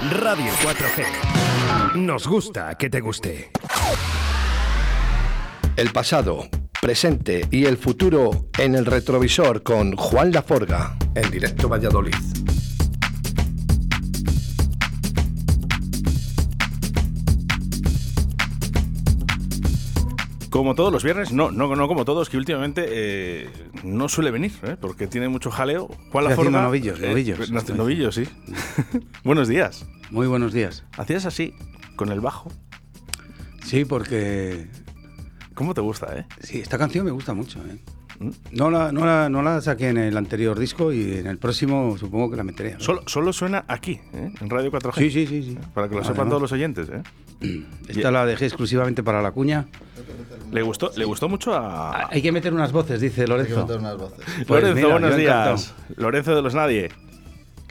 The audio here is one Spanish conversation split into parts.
Radio 4G. Nos gusta que te guste. El pasado, presente y el futuro en el retrovisor con Juan Laforga en directo Valladolid. Como todos los viernes, no, no, no como todos, que últimamente eh, no suele venir, ¿eh? porque tiene mucho jaleo. Juan la forma, novillos, eh, novillos. novillos, sí. buenos días. Muy buenos días. ¿Hacías así, con el bajo? Sí, porque... ¿Cómo te gusta, eh? Sí, esta canción me gusta mucho, ¿eh? ¿Mm? No la, no, la, no la saqué en el anterior disco y en el próximo supongo que la meteré. Solo, solo suena aquí, ¿eh? en Radio 4G. Sí, sí, sí. sí. Para que lo sepan todos los oyentes. ¿eh? Esta la dejé exclusivamente para la cuña. Le gustó, le gustó mucho a. Hay que meter unas voces, dice Lorenzo. Hay que meter unas voces. Pues Lorenzo, buenos días. Lorenzo de los Nadie.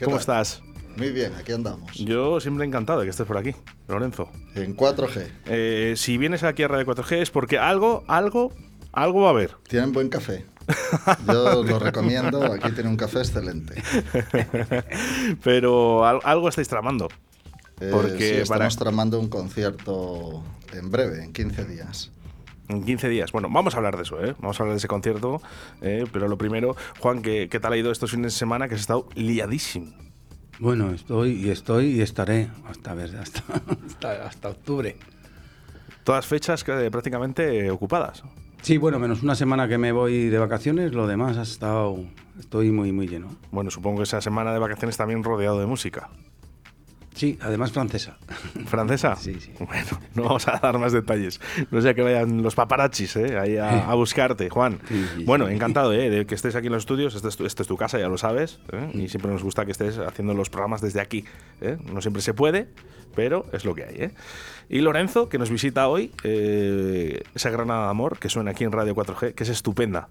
¿Cómo estás? Muy bien, aquí andamos. Yo siempre encantado de que estés por aquí, Lorenzo. En 4G. Eh, si vienes aquí a Radio 4G es porque algo, algo, algo va a haber. Tienen buen café. Yo lo recomiendo, aquí tiene un café excelente. Pero algo estáis tramando. Eh, porque estamos tramando un concierto en breve, en 15 días. En 15 días. Bueno, vamos a hablar de eso, ¿eh? Vamos a hablar de ese concierto. ¿eh? Pero lo primero, Juan, ¿qué, ¿qué tal ha ido estos fines de semana que has estado liadísimo? Bueno, estoy y estoy y estaré hasta, ver, hasta, hasta, octubre. Todas fechas prácticamente ocupadas. Sí, bueno, menos una semana que me voy de vacaciones, lo demás ha estado, estoy muy, muy lleno. Bueno, supongo que esa semana de vacaciones también rodeado de música. Sí, además francesa. ¿Francesa? Sí, sí. Bueno, no vamos a dar más detalles. No sea que vayan los paparachis ¿eh? ahí a, buscarte, Juan. bueno, encantado ¿eh? de que estés aquí en los estudios. Esta es, es tu, casa, ya lo sabes. ¿eh? Y siempre nos gusta que estés haciendo los programas desde aquí. ¿eh? No siempre se puede, pero es lo que hay. ¿eh? Y Lorenzo, que nos visita hoy, esa granada de amor que suena aquí en Radio 4G, que es estupenda.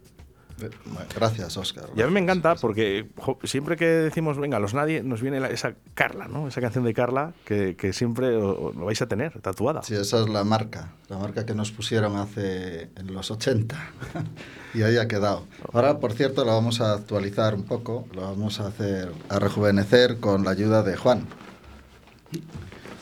Gracias, Oscar. Y a mí me encanta porque siempre que decimos, venga, los nadie, nos viene esa Carla, ¿no? Esa canción de Carla que, siempre lo vais a tener tatuada. Sí, esa es la marca, la marca que nos pusieron hace en los 80 y ahí ha quedado. Ahora, por cierto, la vamos a actualizar un poco, lo vamos a hacer, a rejuvenecer con la ayuda de Juan.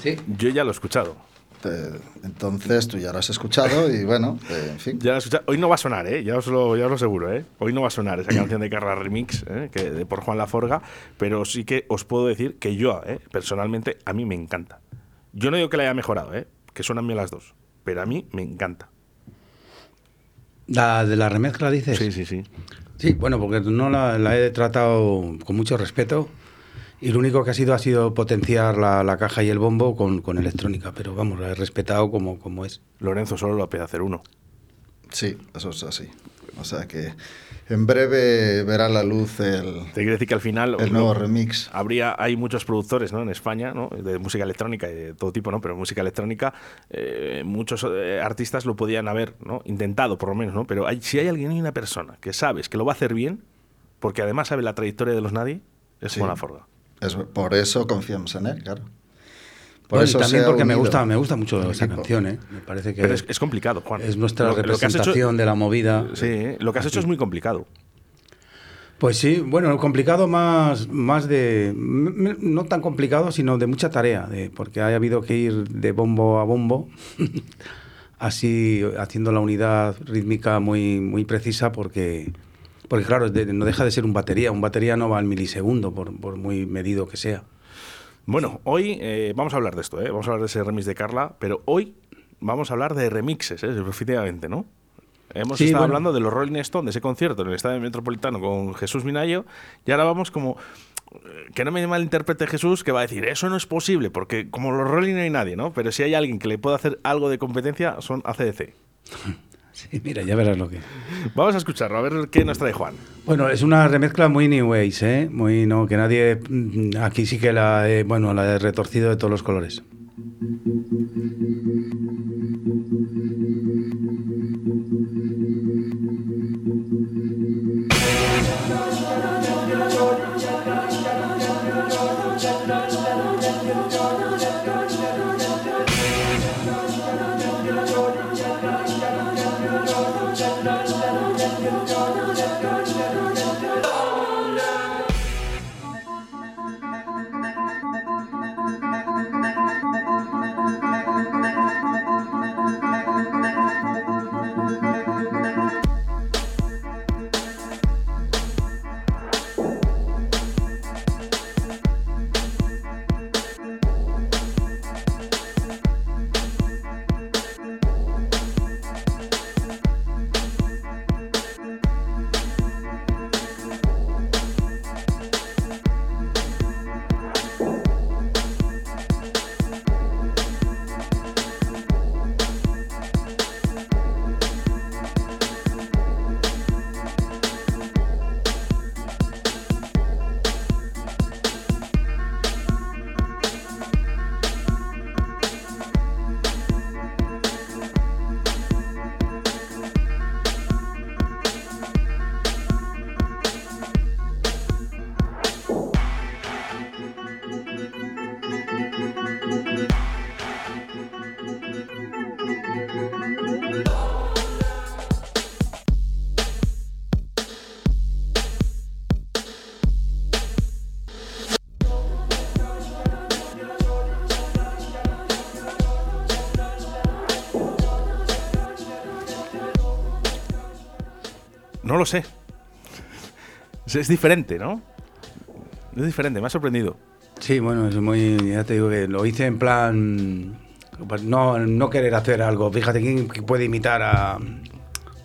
Sí. Yo ya lo he escuchado. Este, entonces tú ya lo has escuchado y bueno, eh, en fin. Ya Hoy no va a sonar, ¿eh? ya, os lo, ya os lo aseguro. ¿eh? Hoy no va a sonar esa canción de Carla Remix ¿eh? que, de por Juan Laforga, pero sí que os puedo decir que yo, ¿eh? personalmente, a mí me encanta. Yo no digo que la haya mejorado, ¿eh? que suenan bien las dos, pero a mí me encanta. ¿La de la remezcla dices? Sí, sí, sí. Sí, bueno, porque no la, la he tratado con mucho respeto y lo único que ha sido ha sido potenciar la, caja y el bombo con, electrónica, pero vamos, la he respetado como, como es. Lorenzo solo lo puede hacer uno. Sí, eso es así. O sea que en breve verá la luz el. Te quiero decir que al final. El nuevo remix. Habría, hay muchos productores ¿no? en España, ¿no? de música electrónica y de todo tipo, ¿no? Pero música electrónica, eh, muchos eh, artistas lo podían haber ¿no? intentado, por lo menos, ¿no? Pero hay, si hay alguien y una persona que sabes que lo va a hacer bien, porque además sabe la trayectoria de los nadie, es sí. Forga por eso confiamos en él, claro. Por eso también porque me gusta, me gusta mucho esa canción, ¿eh? Me parece que Pero es, complicado, Juan. Es nuestra representación de la movida. Sí, lo que has hecho es muy complicado. Pues sí, bueno, complicado más, más de, no tan complicado, sino de mucha tarea, de, porque ha habido que ir de bombo a bombo, así haciendo la unidad rítmica muy, muy precisa, porque porque claro, no deja de ser un batería. Un batería no va al milisegundo, por, muy medido que sea. Bueno, hoy eh, vamos a hablar de esto, ¿eh? vamos a hablar de ese remix de Carla, pero hoy vamos a hablar de remixes, ¿eh? efectivamente, ¿no? Hemos estado hablando de los Rolling Stones, de ese concierto en el Estadio Metropolitano con Jesús Minayo, y ahora vamos como eh, que no me malinterprete Jesús, que va a decir, eso no es posible, porque como los Rolling no hay nadie, ¿no? Pero si hay alguien que le pueda hacer algo de competencia, son ACDC. Sí, mira, ya verás lo que. Vamos a escucharlo, a ver qué nos trae Juan. Bueno, es una remezcla muy New Ways, ¿eh? Muy, no, que nadie. Mm, aquí sí que la he, bueno, la he retorcido de todos los colores. Lo sé. Es, diferente, ¿no? Es diferente, me ha sorprendido. Sí, bueno, es muy. Ya te digo que lo hice en plan. No, no querer hacer algo. Fíjate quién puede imitar a.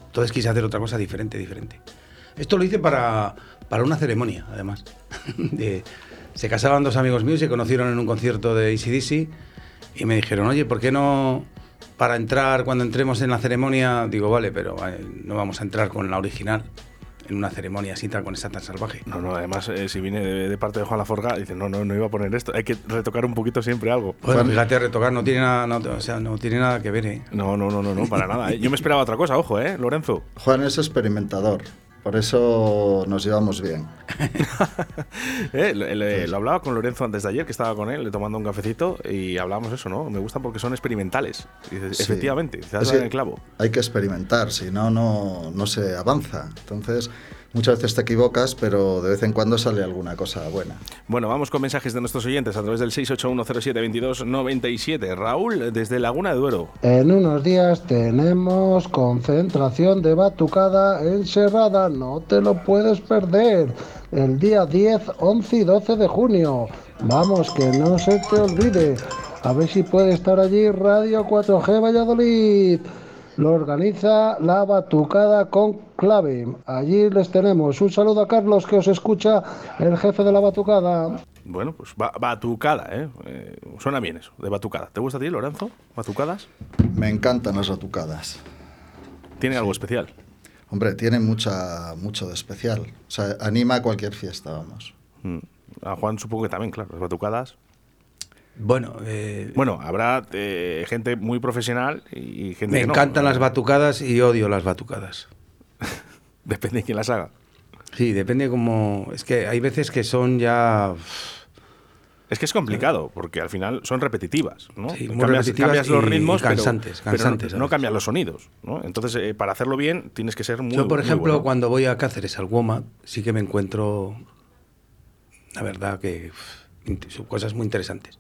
Entonces quise hacer otra cosa diferente, diferente. Esto lo hice para, para una ceremonia, además. se casaban dos amigos míos, se conocieron en un concierto de ACDC y me dijeron, oye, ¿por qué no para entrar cuando entremos en la ceremonia? Digo, vale, pero no vamos a entrar con la original en una ceremonia así tan con esa tan salvaje. No, no, además, eh, si viene de, parte de Juan Laforga, dice, no, no, no iba a poner esto. Hay que retocar un poquito siempre algo. Bueno, fíjate, retocar no tiene nada, o sea, no tiene nada que ver, ¿eh? No, no, no, no, no para nada. ¿eh? Yo me esperaba otra cosa, ojo, ¿eh, Lorenzo? Juan es experimentador. Por eso nos llevamos bien. Eh, lo, hablaba con Lorenzo antes de ayer, que estaba con él tomando un cafecito, y hablábamos eso, ¿no? Me gustan porque son experimentales. Efectivamente, se en el clavo. Hay que experimentar, si no, no, no se avanza. Entonces, muchas veces te equivocas, pero de vez en cuando sale alguna cosa buena. Bueno, vamos con mensajes de nuestros oyentes a través del 681072297. Raúl, desde Laguna de Duero. En unos días tenemos concentración de batucada en Serrada, no te lo puedes perder. El día 10, 11 y 12 de junio. Vamos, que no se te olvide. A ver si puede estar allí Radio 4G Valladolid. Lo organiza la Batucada con Clave. Allí les tenemos. Un saludo a Carlos que os escucha, el jefe de la Batucada. Bueno, pues batucada, ¿eh? ¿eh? Suena bien eso, de batucada. ¿Te gusta a ti, Lorenzo? ¿Batucadas? Me encantan las batucadas. ¿Tiene algo especial? Hombre, tiene mucha, mucho de especial. O sea, anima a cualquier fiesta, vamos. Mm. A Juan supongo que también, claro, las batucadas. Bueno, eh, bueno, habrá eh, gente muy profesional y gente Me encantan las batucadas y odio las batucadas. depende de quién las haga. Sí, depende como... Es que hay veces que son ya... Es que es complicado, porque al final son repetitivas, ¿no? Sí, cambias, cambias, los ritmos, cansantes, pero, cansantes, no, cambian los sonidos, ¿no? Entonces, eh, para hacerlo bien, tienes que ser muy Yo, por ejemplo, cuando voy a Cáceres, al Goma, sí que me encuentro, la verdad, que son cosas muy interesantes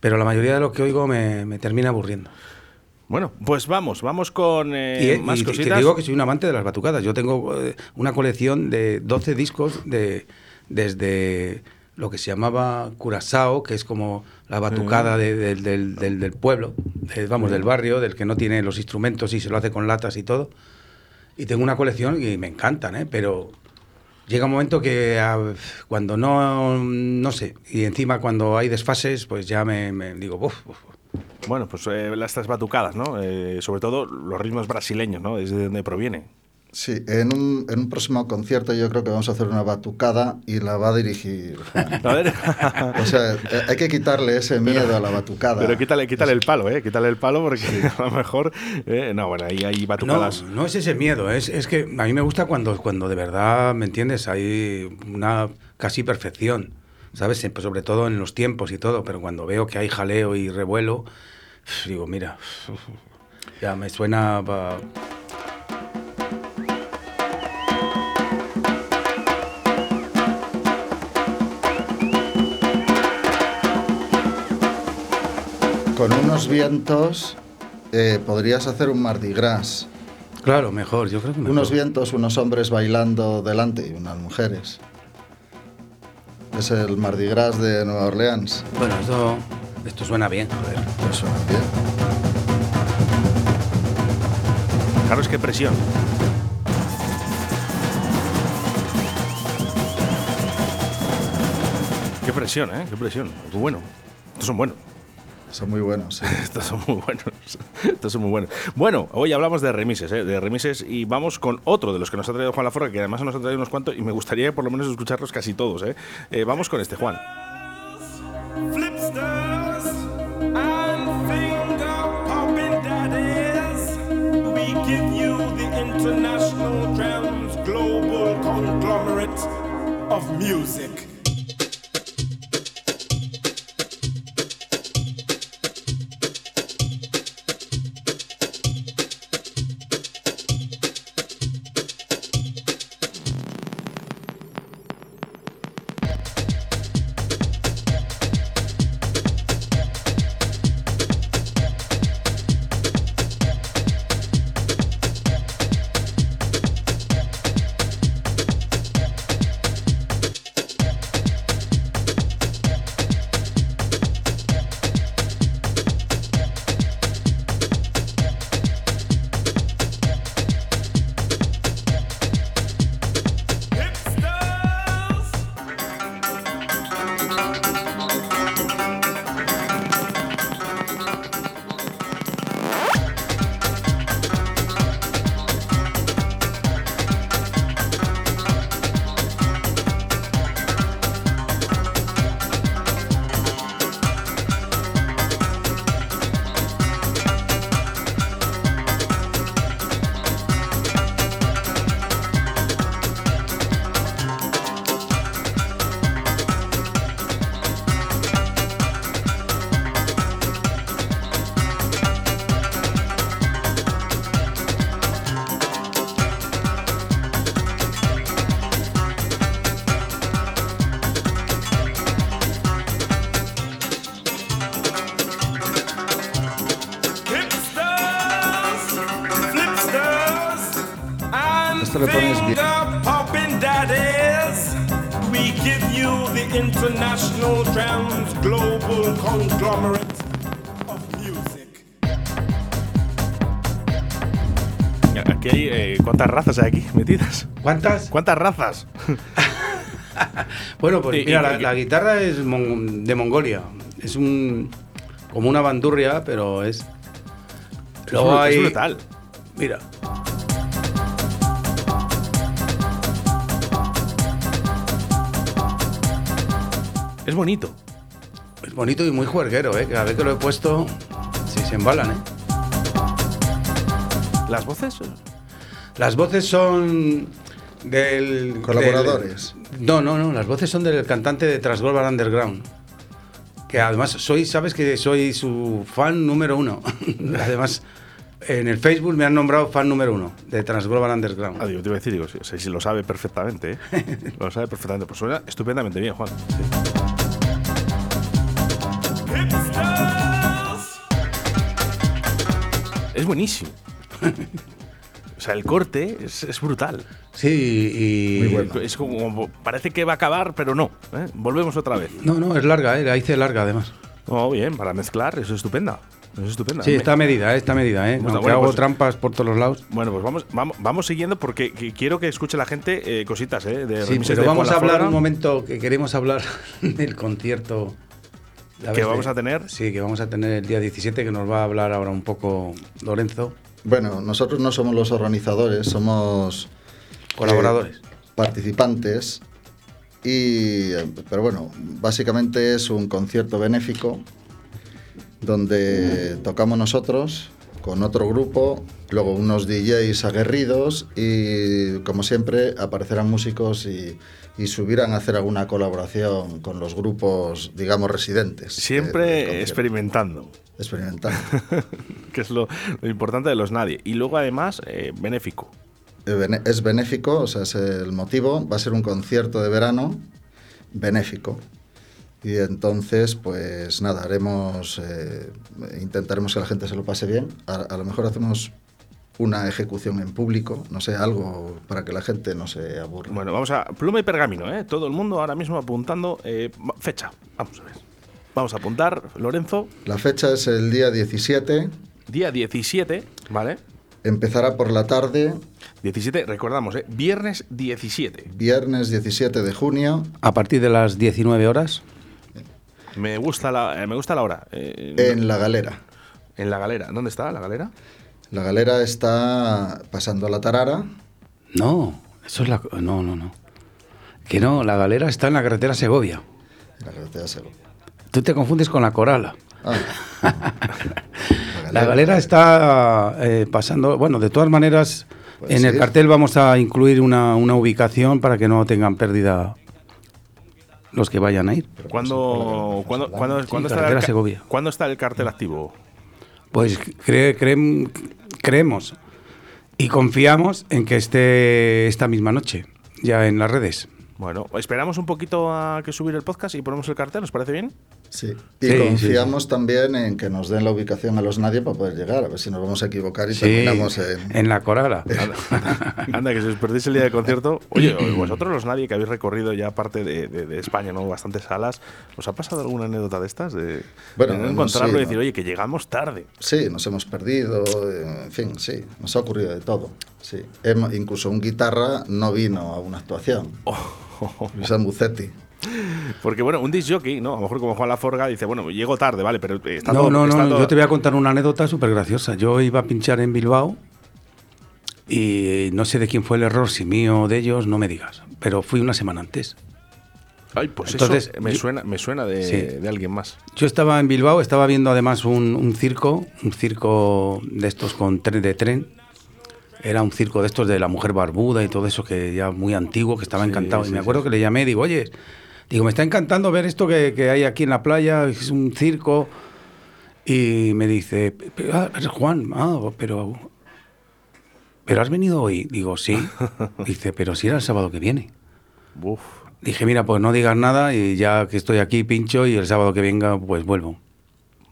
pero la mayoría de lo que oigo me, termina aburriendo. Bueno, pues vamos, vamos con eh, y, más y, cositas. te digo que soy un amante de las batucadas. Yo tengo eh, una colección de 12 discos de desde lo que se llamaba Curazao, que es como la batucada del, del, pueblo, vamos, del barrio, del que no tiene los instrumentos y se lo hace con latas y todo. Y tengo una colección y me encantan, ¿eh? pero llega un momento que cuando no, no sé, y encima cuando hay desfases, pues ya me, digo, uf, Bueno, pues eh, estas batucadas, ¿no? Eh, sobre todo los ritmos brasileños, ¿no? Es de donde proviene. Sí, en un, en un, próximo concierto yo creo que vamos a hacer una batucada y la va a dirigir. A ver. o sea, hay que quitarle ese miedo a la batucada. Pero quítale, quítale el palo, ¿eh? Quítale el palo porque a lo mejor. Eh, no, bueno, ahí hay batucadas. No, no es ese miedo, es, es que a mí me gusta cuando, cuando de verdad, ¿me entiendes? Hay una casi perfección, ¿sabes? Sobre todo en los tiempos y todo, pero cuando veo que hay jaleo y revuelo, digo, mira, ya me suena. Con unos vientos eh, podrías hacer un Mardi Gras. Claro, mejor, yo creo que Unos vientos, unos hombres bailando delante y unas mujeres. Es el Mardi Gras de Nueva Orleans. Bueno, esto, esto suena bien, joder. Esto suena bien. Claro, es que presión. Qué presión, ¿eh? Qué presión. Qué bueno. Estos son buenos. Son muy buenos. Estos son muy buenos. Estos son muy buenos. Bueno, hoy hablamos de remises, ¿eh? de remises y vamos con otro de los que nos ha traído Juan Laforga, que además nos ha traído unos cuantos y me gustaría por lo menos escucharlos casi todos. ¿eh? Eh, vamos con este, Juan. of music. ¿Cuántas razas hay aquí metidas? ¿Cuántas? ¿Cuántas razas? Bueno, pues Y- mira, y- la, la guitarra es mon- de Mongolia. Es un como una bandurria, pero es. Luego es hay. brutal. Mira. Es bonito. Es bonito y muy juerguero, ¿eh? Cada vez que lo he puesto, sí se embalan, ¿eh? Las voces. Las voces son del... Colaboradores. del- no, no, no. Las voces son del cantante de Transglobal Underground. Que además soy, sabes que soy su fan número uno. además, en el Facebook me han nombrado fan número uno de Transglobal Underground. Ah, digo, te iba a decir, digo, si, si- si lo sabe perfectamente, ¿eh? lo sabe perfectamente. Pues suena estupendamente bien, Juan. Sí. Es buenísimo. sea, el corte es, es brutal. Sí, y... Muy bueno. Es como, parece que va a acabar, pero no. ¿eh? Volvemos otra vez. No, no, es larga, ¿eh? La hice larga además. Oh, bien, para mezclar, eso es estupenda. Eso es estupenda. Sí, está medida, ¿eh? está medida, ¿eh? Bueno, Aunque bueno, hago pues- trampas por todos los lados. Bueno, pues vamos, vamos, vamos siguiendo porque que- quiero que escuche la gente eh, cositas, ¿eh? De Sí, pero de vamos a hablar un momento que queremos hablar del concierto. Que vamos de- a tener. Sí, que vamos a tener el día 17, que nos va a hablar ahora un poco Lorenzo. Bueno, nosotros no somos los organizadores, somos Colaboradores. eh, participantes. Y, pero bueno, básicamente es un concierto benéfico donde tocamos nosotros con otro grupo, luego unos DJs aguerridos y como siempre aparecerán músicos y, y subirán a hacer alguna colaboración con los grupos, digamos, residentes. Siempre experimentando, Experimentando. que es lo, lo importante de los nadie. Y luego, además, eh, benéfico. Eh, Es benéfico, o sea, es el motivo. Va a ser un concierto de verano benéfico. Y entonces, pues nada, haremos, eh, intentaremos que la gente se lo pase bien. A, a lo mejor hacemos una ejecución en público, no sé, algo para que la gente no se aburra. Bueno, vamos a. Pluma y pergamino, ¿eh? Todo el mundo ahora mismo apuntando. eh, fecha. Vamos a ver. Vamos a apuntar, Lorenzo. La fecha es el día 17, Día 17, ¿vale? empezará por la tarde, 17, recordamos, ¿eh? Viernes 17. viernes 17 de junio, A partir de las 19 horas. Me gusta la, eh, me gusta la hora. eh, en La Galera. en la galera. ¿Dónde está la galera? La Galera está pasando la Tarara. No, eso es la. No, no, no. Que no, la galera está en la carretera Segovia. en La carretera Segovia. Tú te confundes con la corala. Ah. La galera está eh, pasando. Bueno, de todas maneras, en el cartel vamos a incluir una, una ubicación para que no tengan pérdida los que vayan a ir. ¿Cuándo, ¿cuándo, cuándo, el. ¿cuándo está el cartel activo? Pues cre- creem- creemos y confiamos en que esté esta misma noche, ya en las redes. Bueno, esperamos un poquito a que subir el podcast y ponemos el cartel, ¿os parece bien? Sí, y Sí, confiamos también en que nos den la ubicación a los nadie para poder llegar, a ver si nos vamos a equivocar y Sí, terminamos en... en la corala. Anda, que si os perdéis el día de concierto. Oye, vosotros los nadie que habéis recorrido ya parte de, de- de España, ¿no? Bastantes salas, ¿os ha pasado alguna anécdota de estas? De, Bueno, de no no, encontrarlo sí, y decir, ¿no? oye, que llegamos tarde. Sí, nos hemos perdido, en fin, sí, nos ha ocurrido de todo. Sí. Hemo- incluso un guitarra no vino a una actuación. Luis Ambucetti. Porque, bueno, un disc jockey, ¿no? A lo mejor como Juan Laforga dice, bueno, llego tarde, vale, pero está No, todo- no, está no, todo- yo te voy a contar una anécdota súper graciosa. Yo iba a pinchar en Bilbao y no sé de quién fue el error, si mío o de ellos, no me digas. Pero fui una semana antes. Ay, pues Entonces, eso me yo- suena, me suena de, Sí. de alguien más. Yo estaba en Bilbao, estaba viendo además un, un circo, un circo de estos con tren de tren. Era un circo de estos de la mujer barbuda y todo eso que ya muy antiguo, que estaba Sí, encantado. sí, y me acuerdo que le llamé, digo, oye, digo, me está encantando ver esto que, que hay aquí en la playa, es un circo. Y me dice, "Pero, ah, Juan, ah, pero, pero has venido hoy. Digo, sí. Dice, pero si era el sábado que viene. Uf. Dije, mira, pues no digas nada y ya que estoy aquí pincho y el sábado que venga pues vuelvo.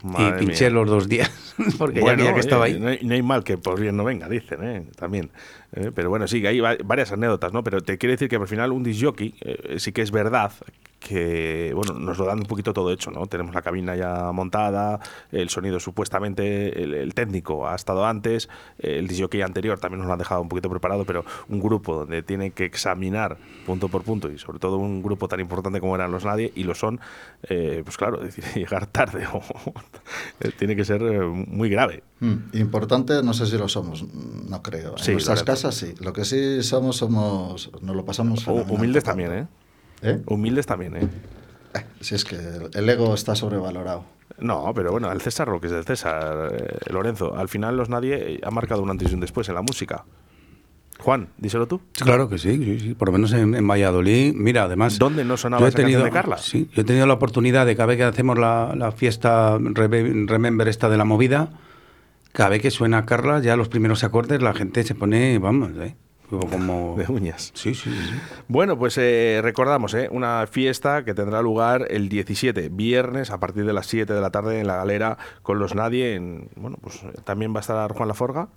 Madre y pinché mía. los dos días, porque Bueno, ya veía que estaba oye, ahí. No hay, no hay mal que por bien no venga, dicen, ¿eh? también. Eh, pero bueno, sí, que hay va- varias anécdotas, ¿no? Pero te quiero decir que al final un disc jockey eh, sí que es verdad que, bueno, nos lo dan un poquito todo hecho, ¿no? Tenemos la cabina ya montada, el sonido supuestamente, el, el técnico ha estado antes, el disc jockey anterior también nos lo han dejado un poquito preparado, pero un grupo donde tiene que examinar punto por punto y sobre todo un grupo tan importante como eran los Nadie y lo son, eh, pues claro, es decir, llegar tarde o tiene que ser eh, muy grave. Mm, Importante, no sé si lo somos, no creo. En Sí, nuestras casas sí. Lo que sí somos, somos, nos lo pasamos. Humildes también, ¿eh? ¿Eh? Humildes también, ¿eh? Eh, Si es que el- ego está sobrevalorado. No, pero bueno, el César lo que es el César, eh, Lorenzo. Al final los nadie eh, ha marcado un antes y un después en la música. Juan, díselo tú. Claro que sí, sí, sí, por lo menos en, en Valladolid. Mira, además. ¿Dónde no sonaba yo he esa canción tenido, de Carla? Sí, yo he tenido la oportunidad de cada vez que hacemos la, la fiesta Remember esta de la movida, cada vez que suena Carla, ya los primeros acordes, la gente se pone, vamos, ¿eh? Como. De uñas. Sí, sí, sí. Bueno, pues eh, recordamos, ¿eh? una fiesta que tendrá lugar el 17, viernes, a partir de las 7 de la tarde en la galera con los Nadie. En, bueno, pues eh, también va a estar Juan Laforga.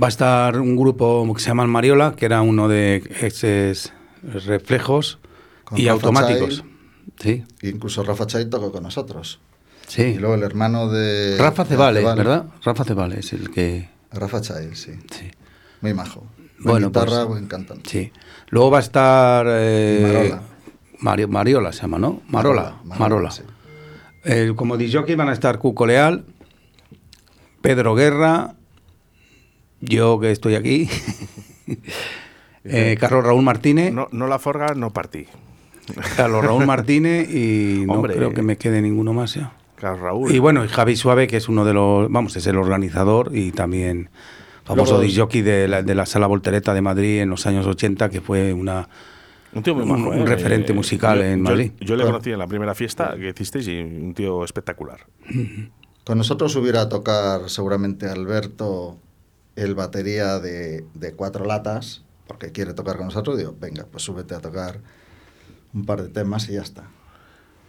Va a estar un grupo que se llama el Mariola, que era uno de esos reflejos Con y Rafa automáticos. Sí, Incluso Rafa Chay tocó con nosotros. sí. Y luego el hermano de. Rafa Cebales, Cebal. ¿verdad? Rafa Cebales es el que. Rafa Chay, sí. Sí. Muy majo. Buen Bueno, guitarra, pues, buen cantante. Sí. Luego va a estar. eh, Marola. Mario- Mariola se llama, ¿no? Marola. Marola. sí. Eh, como disjockey van a estar Cuco Leal, Pedro Guerra, yo que estoy aquí, eh, Carlos Raúl Martínez, No, no Laforga, no partí. Carlos Raúl Martínez y no Hombre. creo que me quede ninguno más ya. Carlos Raúl. Y bueno, y Javi Suave, que es uno de los, vamos, es el organizador y también famoso disjockey de la, de la Sala Voltereta de Madrid en los años 80, que fue una... un tío muy un- majo, un ¿eh? referente musical yo- en Madrid. Yo, le Claro. conocí en la primera fiesta que hicisteis y un tío espectacular. Con nosotros hubiera a tocar seguramente Alberto el batería de, de cuatro latas, porque quiere tocar con nosotros. Digo, venga, pues súbete a tocar un par de temas y ya está.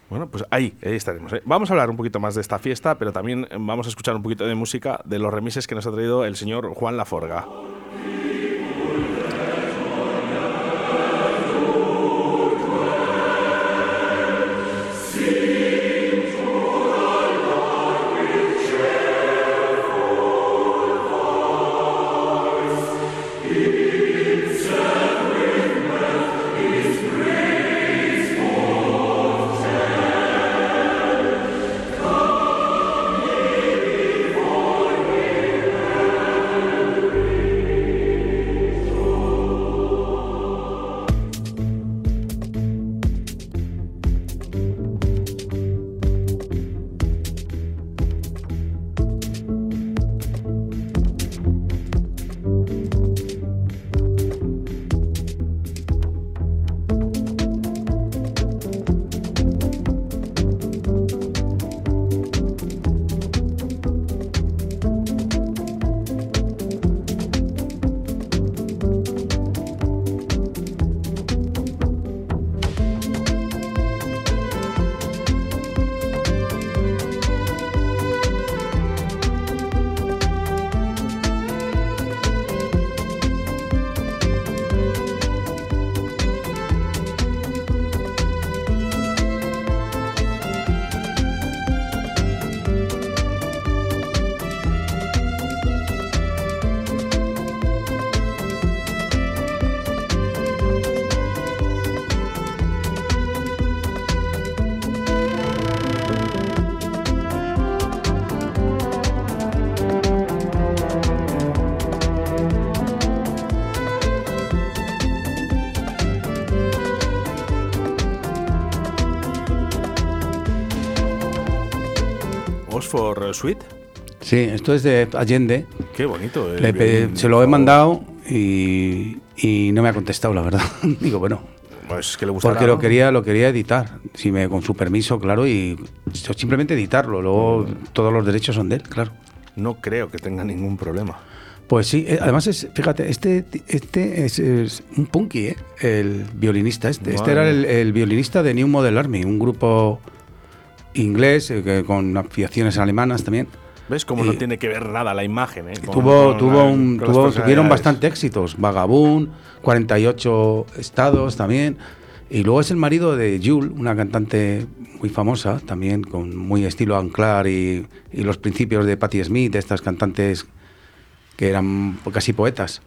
Bueno, pues ahí, ahí estaremos. ¿eh? Vamos a hablar un poquito más de esta fiesta, pero también vamos a escuchar un poquito de música de los remises que nos ha traído el señor Juan Laforga. Oxford Suite. Sí, esto es de Allende. Qué bonito. eh, Le se lo he mandado y, y no me ha contestado, la verdad. Digo, bueno, Pues que le gustará. porque lo ¿no? quería, lo quería editar, si me, con su permiso, claro, y simplemente editarlo. Luego todos los derechos son de él, claro. No creo que tenga ningún problema. Pues sí, eh, además es, fíjate, este, este es, es un punky, ¿eh? el violinista este. Este era el violinista de New Model Army, un grupo inglés, eh, con afiaciones alemanas también. ¿Ves cómo no tiene que ver nada la imagen? ¿eh? Con- tuvo, con tuvo la- un- tuvo- tuvieron bastante éxitos. Vagabund, 48 estados también. Y luego es el marido de Jules, una cantante muy famosa, también con muy estilo Anclar y, y los principios de Patti Smith, de estas cantantes que eran casi poetas.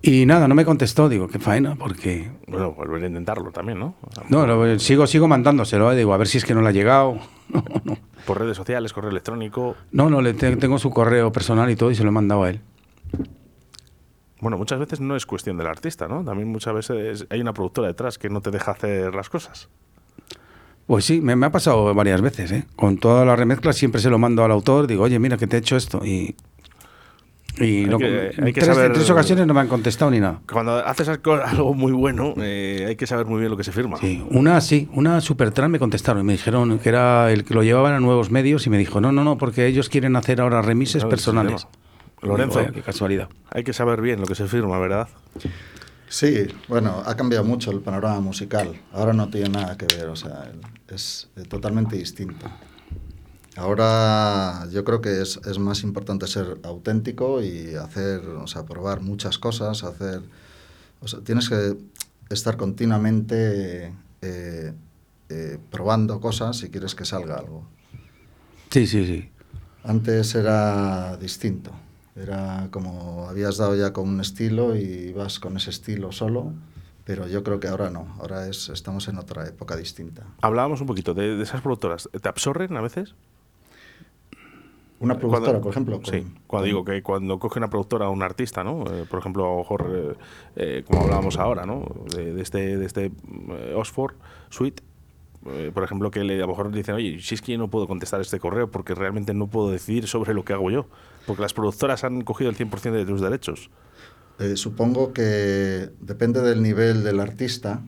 Y nada, no me contestó, digo, qué faena, porque... Bueno, volver a intentarlo también, ¿no? No, lo- sigo, sigo mandándoselo, eh, digo, a ver si es que no le ha llegado. No, no, Por redes sociales, correo electrónico. no, no, le te- tengo su correo personal y todo y se lo he mandado a él. Bueno, muchas veces no es cuestión del artista, ¿no? También muchas veces hay una productora detrás que no te deja hacer las cosas. Pues sí, me, me ha pasado varias veces, ¿eh? Con todas las remezclas siempre se lo mando al autor, digo, oye, mira que te he hecho esto. Y, y no- que- en hay que tres, saber- en tres ocasiones no me han contestado ni nada. Cuando haces algo muy bueno, eh, hay que saber muy bien lo que se firma. Sí, una sí, una Supertran me contestaron y me dijeron que era el que lo llevaban a nuevos medios y me dijo, no, no, no, porque ellos quieren hacer ahora remises Claro, personales. Lorenzo, Digo, "Vaya, qué casualidad. hay que saber bien lo que se firma, ¿verdad? Sí, bueno, ha cambiado mucho el panorama musical. Ahora no tiene nada que ver, o sea, es eh, totalmente distinto. Ahora yo creo que es, es más importante ser auténtico y hacer, o sea, probar muchas cosas, hacer... O sea, tienes que estar continuamente eh, eh, probando cosas si quieres que salga algo. Sí, sí, sí. Antes era distinto. Era como habías dado ya con un estilo y vas con ese estilo solo, pero yo creo que ahora no. Ahora es, estamos en otra época distinta. Hablábamos un poquito de, de esas productoras. ¿Te absorben a veces? Una productora, Cuando- por ejemplo. sí, cuando digo que cuando coge una productora a un artista, ¿no? Eh, por ejemplo, a lo mejor, eh, eh, como hablábamos ahora, ¿no? De, de este, de este eh, Oxford Suite, eh, por ejemplo, que le, a lo mejor dicen, oye, si es que yo no puedo contestar este correo porque realmente no puedo decidir sobre lo que hago yo, porque las productoras han cogido el 100% de tus derechos. Eh, supongo que depende del nivel del artista.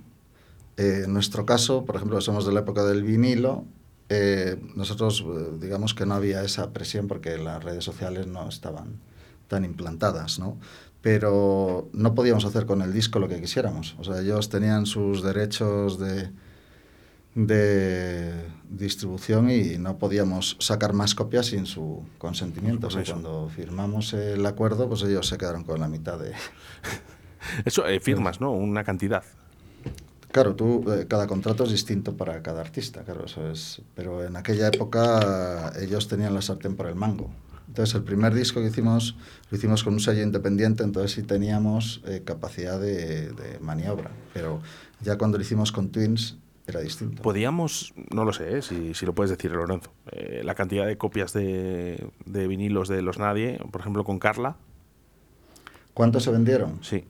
Eh, en nuestro caso, por ejemplo, somos de la época del vinilo. Eh, nosotros, eh, digamos que no había esa presión porque las redes sociales no estaban tan implantadas, ¿no? Pero no podíamos hacer con el disco lo que quisiéramos. O sea, ellos tenían sus derechos de, de distribución y no podíamos sacar más copias sin su consentimiento. O sea, cuando firmamos el acuerdo, pues ellos se quedaron con la mitad de... Eso, eh, firmas, ¿no? Una cantidad. Claro, tú, eh, cada contrato es distinto para cada artista, claro, eso es. Pero en aquella época eh, ellos tenían la sartén por el mango. Entonces, el primer disco que hicimos, lo hicimos con un sello independiente, entonces sí teníamos eh, capacidad de, de maniobra. Pero ya cuando lo hicimos con Twins, era distinto. Podíamos, no lo sé, ¿eh? si, si lo puedes decir, Lorenzo, la cantidad de copias de, de vinilos de Los Nadie, por ejemplo, con Carla, ¿Cuántos se vendieron? sí.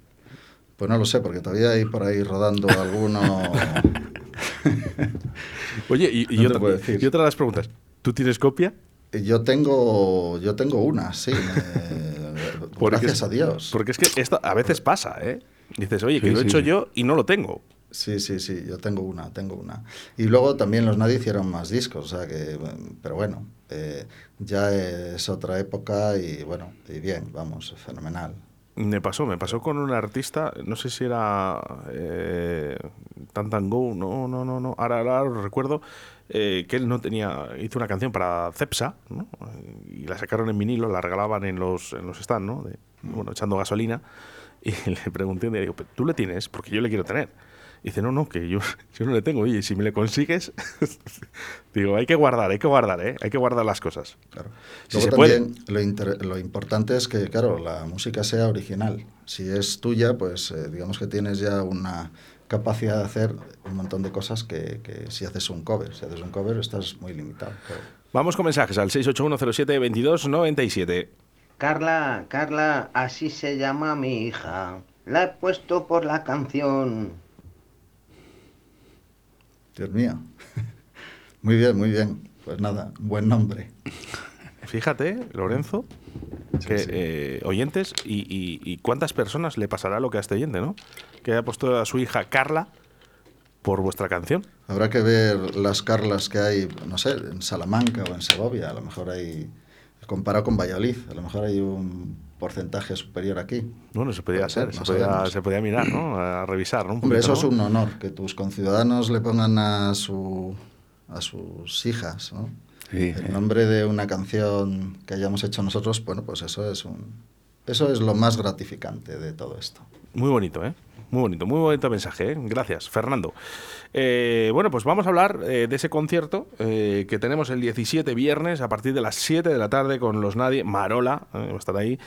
Pues no lo sé, porque todavía hay por ahí rodando alguno. Oye, y, y No otra, y otra de las preguntas, ¿tú tienes copia? Yo tengo, yo tengo una, sí. me- Porque gracias es- a Dios. Porque es que esto a veces pasa, ¿eh? Dices, oye, que Sí, lo he hecho sí. yo y no lo tengo. Sí, sí, sí, yo tengo una, tengo una. Y luego también los Nadie hicieron más discos, o sea que, pero bueno, eh, ya es otra época y bueno, y bien, vamos, fenomenal. Me pasó, me pasó con un artista, no sé si era eh, Tantango, no, no, no, no, ahora, ahora lo recuerdo, eh, que él no tenía, hizo una canción para Cepsa, ¿no? Y la sacaron en vinilo, la regalaban en los, en los stands, ¿no? Bueno, echando gasolina. Y le pregunté un día, digo, ¿tú le tienes? Porque yo le quiero tener. Y dice, no, no, que yo, yo no le tengo. Oye, si me le consigues, digo, hay que guardar, hay que guardar, ¿eh? Hay que guardar las cosas. Claro. Si Luego se puede. también lo, inter- lo importante es que, claro, la música sea original. Si es tuya, pues eh, digamos que tienes ya una capacidad de hacer un montón de cosas que, que si haces un cover. Si haces un cover estás muy limitado. Pero- Vamos con mensajes al 681072297. Carla, Carla, así se llama mi hija. La he puesto por la canción. Dios mío. muy bien, muy bien. Pues nada, buen nombre. Fíjate, Lorenzo, que sí. eh, oyentes, y, y- y cuántas personas le pasará lo que a este oyente, ¿no? Que haya puesto a su hija Carla por vuestra canción. Habrá que ver las Carlas que hay, no sé, en Salamanca o en Segovia. A lo mejor hay, comparado con Valladolid, a lo mejor hay un porcentaje superior aquí. Bueno, se podía ser, se podía, sabemos. se podía mirar, ¿no? A revisar, ¿no? Un Hombre, poquito, eso es un honor, que tus conciudadanos le pongan a su, a sus hijas, ¿no? Sí, El nombre de una canción que hayamos hecho nosotros, bueno, pues eso es un, eso es lo más gratificante de todo esto. Muy bonito, ¿eh? Muy bonito, muy bonito mensaje, ¿eh? Gracias, Fernando. Eh, bueno, pues vamos a hablar eh, de ese concierto eh, que tenemos el 17 viernes a partir de las 7 de la tarde con los Nadie, Marola, ahí.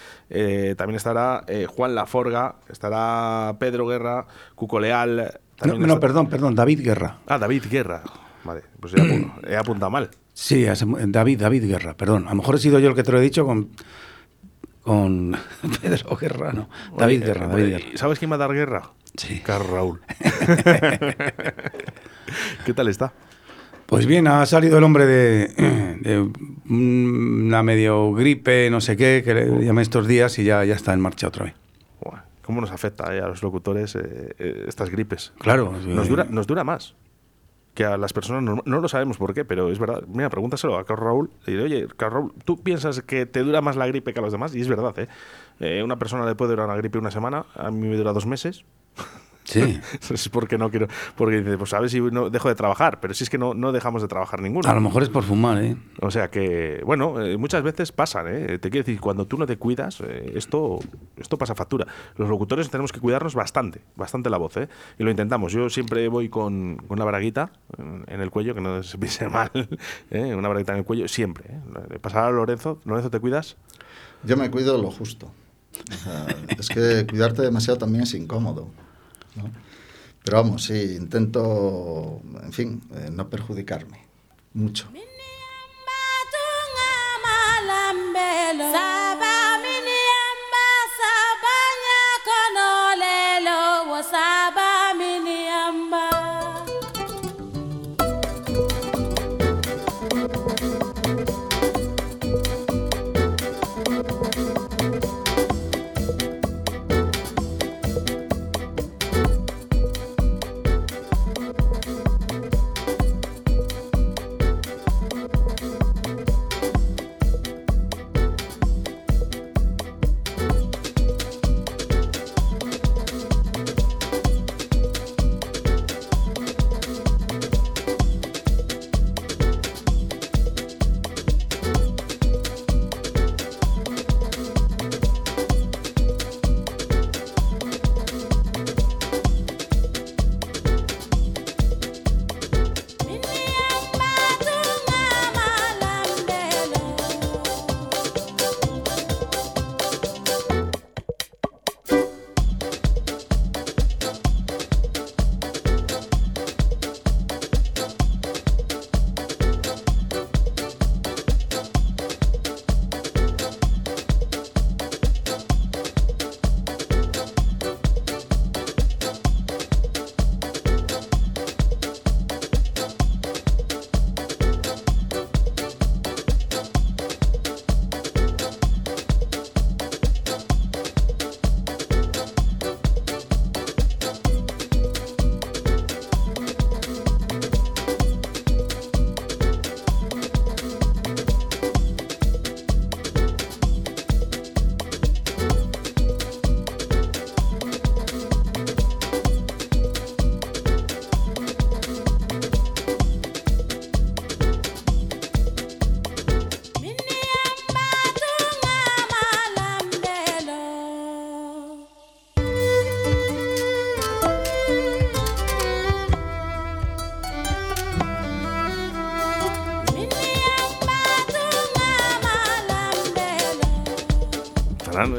También estará Juan Laforga, estará Pedro Guerra, Cuco Leal. No, no, perdón, perdón, David Guerra. Ah, David Guerra. Vale, pues he, apu- he apuntado mal. Sí, mu- David, David Guerra, perdón. A lo mejor he sido yo el que te lo he dicho con, con Pedro Guerra, no. David Oye, Guerra, David Guerra. ¿Sabes quién va a dar guerra? Sí. Carlos Raúl. ¿Qué tal está? Pues bien, ha salido el hombre de, de una medio gripe, no sé qué, que le llamé estos días y ya, ya está en marcha otra vez. ¿Cómo nos afecta eh, a los locutores eh, eh, estas gripes? Claro. Nos dura, nos dura más que a las personas. No, no lo sabemos por qué, pero es verdad. Mira, pregúntaselo a Carlos Raúl. Y dile, oye, Carlos Raúl, ¿tú piensas que te dura más la gripe que a los demás? Y es verdad, ¿eh? Eh, una persona le puede durar una gripe una semana, a mí me dura dos meses. Sí. es porque no quiero. Porque dice, pues a ver si no dejo de trabajar. Pero si es que no, no dejamos de trabajar ninguno. A lo mejor es por fumar, ¿eh? O sea que, bueno, eh, muchas veces pasan, ¿eh? Te quiero decir, cuando tú no te cuidas, eh, esto, esto pasa factura. Los locutores tenemos que cuidarnos bastante, bastante la voz, ¿eh? Y lo intentamos. Yo siempre voy con, con una braguita en, en el cuello, que no se piense mal, ¿eh? Una braguita en el cuello, siempre. ¿eh? Pasará a Lorenzo. Lorenzo, ¿te cuidas? Yo me cuido lo justo. Es que cuidarte demasiado también es incómodo. ¿no? Pero vamos, sí, intento, en fin, eh, no perjudicarme mucho.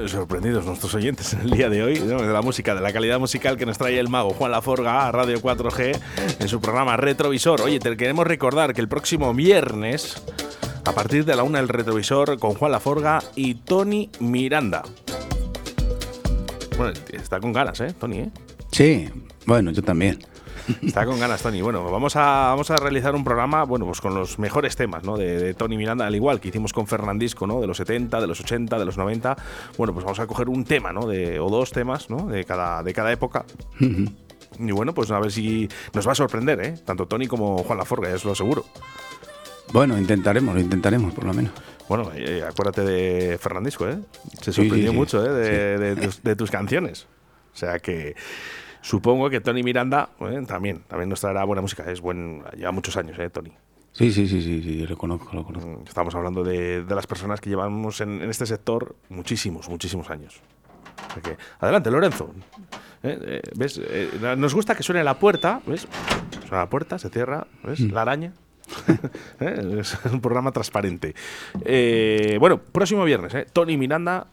Sorprendidos nuestros oyentes en el día de hoy de la música, de la calidad musical que nos trae el mago Juan Laforga a Radio 4G en su programa Retrovisor. Oye, te queremos recordar que el próximo viernes, a partir de la una, el Retrovisor con Juan Laforga y Tony Miranda. Bueno, está con ganas, ¿eh, Tony? ¿eh? Sí, bueno, yo también. Está con ganas, Tony. Bueno, vamos a, vamos a realizar un programa, bueno, pues con los mejores temas, ¿no? De, de Tony Miranda, al igual que hicimos con Fernandisco, ¿no? De los 70, de los 80, de los 90. Bueno, pues vamos a coger un tema, ¿no? De, o dos temas, ¿no? De cada, de cada época. Y bueno, pues a ver si nos va a sorprender, ¿eh? Tanto Tony como Juan Laforga, ya os lo aseguro. Bueno, intentaremos, lo intentaremos por lo menos. Bueno, eh, acuérdate de Fernandisco, ¿eh? Se sorprendió sí, sí. mucho, ¿eh? De, de tus, de tus canciones. O sea que supongo que Tony Miranda ¿eh? también, también nos traerá buena música. Es buen, lleva muchos años, ¿eh, Tony? Sí, sí, sí, sí, sí, lo conozco, lo conozco. Mm, Estamos hablando de, de las personas que llevamos en, en este sector muchísimos, muchísimos años. Sea que- adelante, Lorenzo. Eh, eh, ¿Ves? Nos gusta que suene la puerta, ¿ves? Suena la puerta, se cierra, ¿ves? La araña. Es un programa transparente. Bueno, próximo viernes, ¿eh? Tony Miranda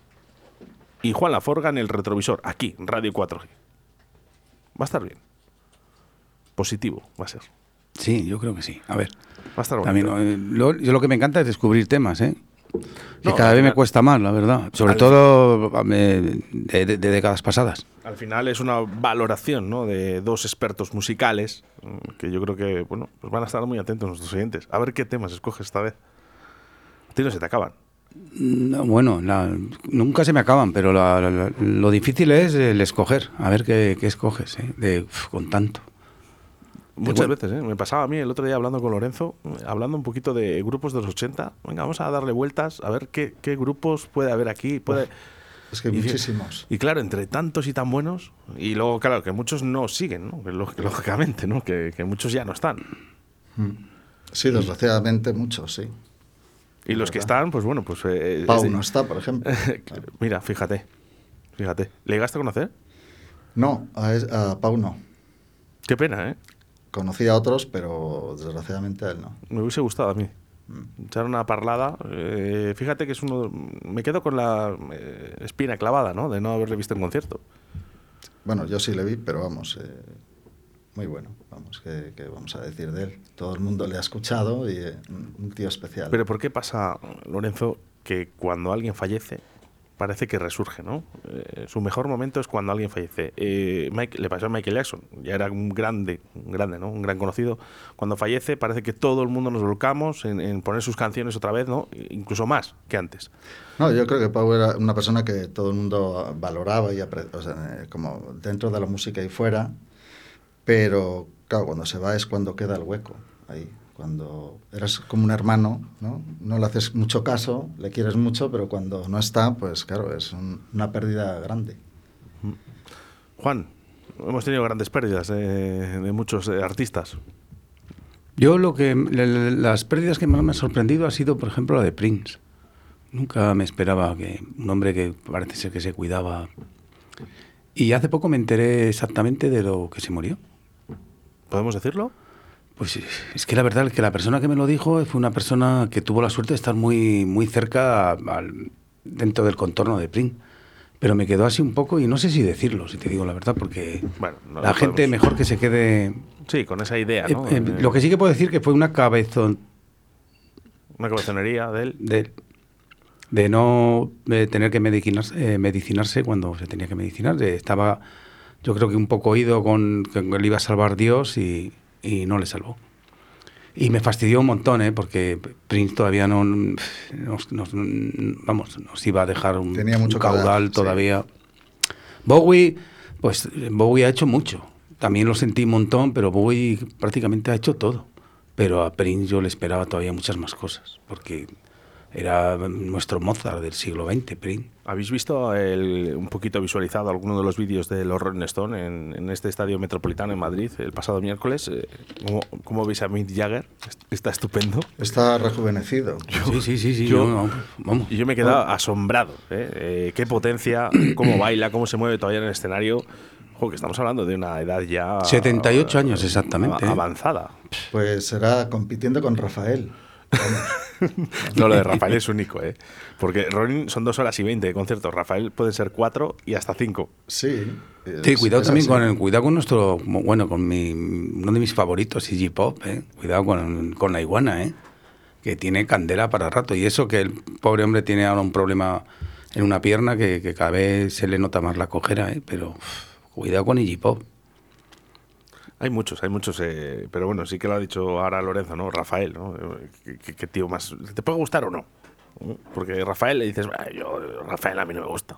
y Juan Laforga en el retrovisor, aquí, Radio 4G. Va a estar bien. Positivo, va a ser. Sí, yo creo que sí. A ver. Va a estar También, eh, lo- yo lo que me encanta es descubrir temas, ¿eh? Que No, cada vez me final- cuesta más, la verdad. Sobre todo eh, de, de- de décadas pasadas. Al final es una valoración ¿no? de dos expertos musicales mm, que yo creo que bueno, pues van a estar muy atentos nuestros oyentes. A ver qué temas escoges esta vez. A ti no se te acaban. No, bueno, la- nunca se me acaban, pero la- lo difícil es el escoger. A ver qué, qué escoges, ¿eh? De, uf, con tanto. Muchas veces, ¿eh? Me pasaba a mí el otro día hablando con Lorenzo, hablando un poquito de grupos de los 80. Venga, vamos a darle vueltas a ver qué, qué grupos puede haber aquí. Puede... Es que Y- muchísimos. Y claro, entre tantos y tan buenos, y luego, claro, que muchos no siguen, lógicamente, ¿no? Que, que muchos ya no están. Sí, desgraciadamente muchos, sí. Y los que están, pues bueno, pues... eh, Pau es de- no está, por ejemplo. Mira, fíjate, fíjate. ¿Le llegaste a conocer? No, a, es- a Pau no. Qué pena, ¿eh? Conocí a otros, pero desgraciadamente a él no. Me hubiese gustado a mí. Echar una parlada. Eh, fíjate que es uno. Me quedo con la eh, espina clavada, ¿no? De no haberle visto en concierto. Bueno, yo sí le vi, pero vamos, eh, muy bueno. Vamos, ¿qué, qué vamos a decir de él? Todo el mundo le ha escuchado y eh, un tío especial. Pero ¿por qué pasa, Lorenzo, que cuando alguien fallece parece que resurge, ¿no? Eh, su mejor momento es cuando alguien fallece. Eh, Mike- le pasó a Michael Jackson, ya era un grande, un grande, ¿no? Un gran conocido. Cuando fallece parece que todo el mundo nos volcamos en, en poner sus canciones otra vez, ¿no? Incluso más que antes. No, yo creo que Pau era una persona que todo el mundo valoraba y apre- o sea, eh, como dentro de la música y fuera, pero claro, cuando se va es cuando queda el hueco ahí. Cuando eres como un hermano, ¿no? No le haces mucho caso, le quieres mucho, pero cuando no está, pues claro, es un- una pérdida grande. Juan, hemos tenido grandes pérdidas de, de muchos eh, artistas. Yo lo que le- le- las pérdidas que más me han sorprendido ha sido, por ejemplo, la de Prince. Nunca me esperaba que un hombre que parece ser que se cuidaba. Y hace poco me enteré exactamente de lo que se murió. ¿Podemos decirlo? Pues es que la verdad es que la persona que me lo dijo fue una persona que tuvo la suerte de estar muy, muy cerca al- dentro del contorno de Prince. Pero me quedó así un poco y no sé si decirlo, si te digo la verdad, porque Bueno, no la gente podemos- mejor que se quede... Sí, con esa idea, Eh, ¿no? eh, Eh, lo que sí que puedo decir que fue una cabezón Una cabezonería de él. de, de no tener que medicinarse, eh, medicinarse cuando se tenía que medicinar. Estaba, yo creo que un poco oído con que le iba a salvar Dios y, y no le salvó. Y me fastidió un montón, ¿eh? porque Prince todavía no nos, nos- vamos, nos iba a dejar un, Tenía mucho un caudal sí. todavía. Bowie, pues Bowie ha hecho mucho. También lo sentí un montón, pero Bowie prácticamente ha hecho todo. Pero a Prince yo le esperaba todavía muchas más cosas, porque era nuestro Mozart del siglo XX, Prince. ¿Habéis visto el- un poquito visualizado alguno de los vídeos de los Rolling Stone en, en este estadio metropolitano en Madrid el pasado miércoles? Eh, ¿cómo, cómo veis a Mick Jagger? Est- Está estupendo. Está rejuvenecido. sí, sí, sí, sí. yo- no, no, vamos. Yo me he quedado asombrado. ¿eh? Eh, qué potencia, cómo baila, cómo se mueve todavía en el escenario. Jo, que estamos hablando de una edad ya... 78 años exactamente, ¿eh? Avanzada. Pues será compitiendo con Rafael. No, lo de Rafael es único, ¿eh? Porque Rolling son dos horas y veinte de concierto. Rafael pueden ser cuatro y hasta cinco. Sí. Sí, es- cuidado también así. con el, cuidado con nuestro, bueno, con mi, uno de mis favoritos, Iggy Pop, ¿eh? Cuidado con, con la iguana, ¿eh? Que tiene candela para rato. Y eso que el pobre hombre tiene ahora un problema en una pierna que, que cada vez se le nota más la cojera, ¿eh? Pero uf, cuidado con Iggy Pop. Hay muchos, hay muchos, eh, pero bueno, sí que lo ha dicho ahora Lorenzo, ¿no? Rafael, ¿no? Eh, ¿Qué, tío más... ¿Te puede gustar o no? Porque Rafael le dices, "Ah, yo, Rafael a mí no me gusta,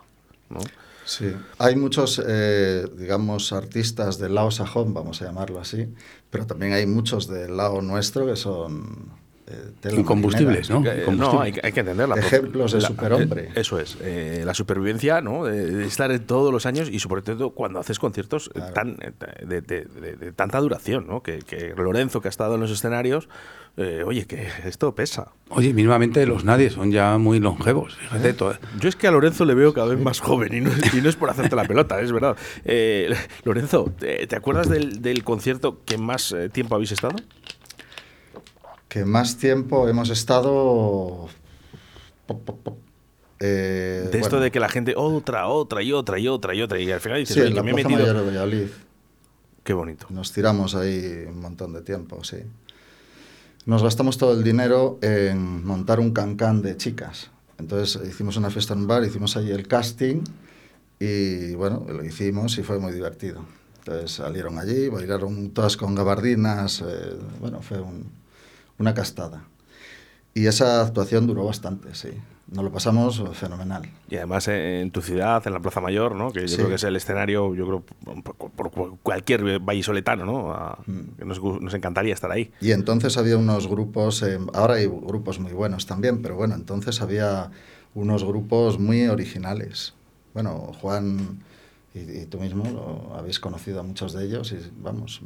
¿no? Sí. Hay muchos, eh, digamos, artistas del lado sajón, vamos a llamarlo así, pero también hay muchos del lado nuestro que son eh, Incombustibles, marinera. ¿no? Eh, no, hay, hay que entenderla. Ejemplos de La- superhombre. eh, Eso es. eh, la supervivencia, ¿no? De, estar en todos los años y sobre todo cuando haces conciertos eh, tan, de, de- de- de tanta duración, ¿no? Que, que Lorenzo, que ha estado en los escenarios, eh, oye, que esto pesa. Oye, mínimamente los nadie son ya muy longevos, fíjate. todo- Yo es que a Lorenzo le veo cada vez más joven y no, y no es por hacerte la pelota, es verdad. Eh, Lorenzo, ¿te, te acuerdas del, del concierto que más tiempo habéis estado? Que más tiempo hemos estado... Eh, De esto bueno, de que la gente otra, otra y otra y otra y otra y al final dices, Sí, en la me he metido... Mayor de Valladolid. Qué bonito. Nos tiramos ahí un montón de tiempo, sí. Nos gastamos todo el dinero en montar un cancán de chicas. Entonces hicimos una fiesta en un bar, hicimos ahí el casting y bueno, lo hicimos y fue muy divertido. Entonces salieron allí, bailaron todas con gabardinas, eh, bueno, fue un- una castada. Y esa actuación duró bastante, sí. Nos lo pasamos fenomenal. Y además en tu ciudad, en la Plaza Mayor, ¿no? Que yo Sí. creo que es el escenario, yo creo, por, cualquier vallisoletano, ¿no? A- Mm. que nos, nos encantaría estar ahí. Y entonces había unos grupos, eh, ahora hay grupos muy buenos también, pero bueno, entonces había unos grupos muy originales. Bueno, Juan y, y tú mismo lo habéis conocido a muchos de ellos y vamos,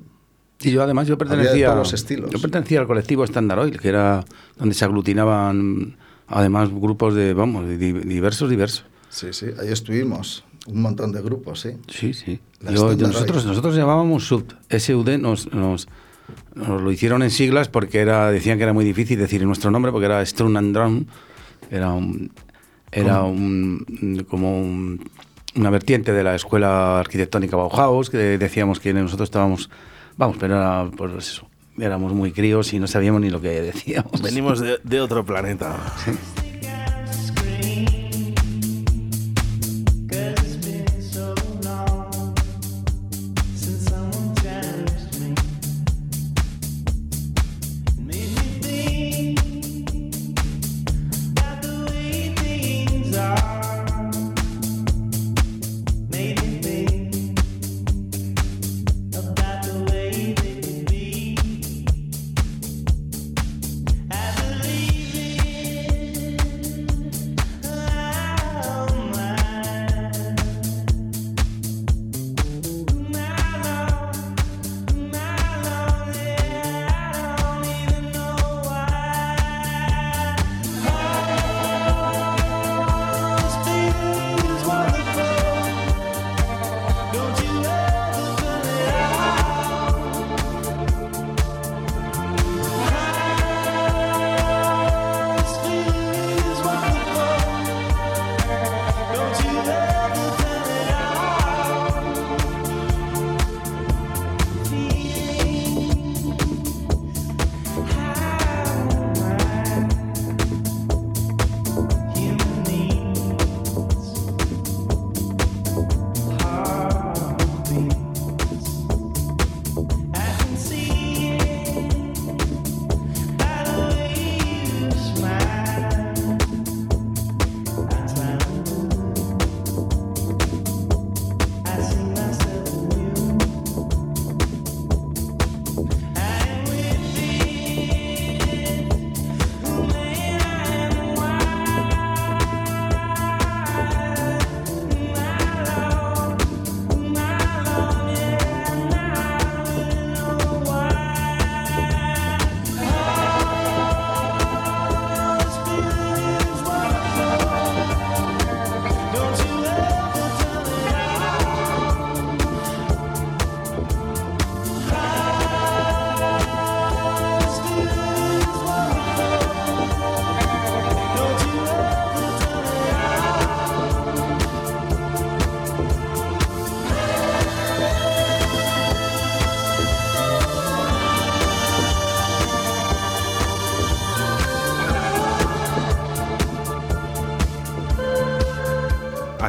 Y yo además yo Había de pertenecía, todos los estilos. yo pertenecía al colectivo Standard Oil, que era donde se aglutinaban además grupos de, vamos, de diversos, diversos. sí, sí, ahí estuvimos, un montón de grupos, sí. Sí, sí. Yo- yo- nosotros, Oil. nosotros llamábamos SUD, SUD, nos, nos, nos lo hicieron en siglas porque era, decían que era muy difícil decir nuestro nombre porque era Strun and Drum, era un, era un, como un- una vertiente de la escuela arquitectónica Bauhaus, que decíamos que nosotros estábamos, vamos, pero era, pues eso, éramos muy críos y no sabíamos ni lo que decíamos. Venimos de, de otro planeta.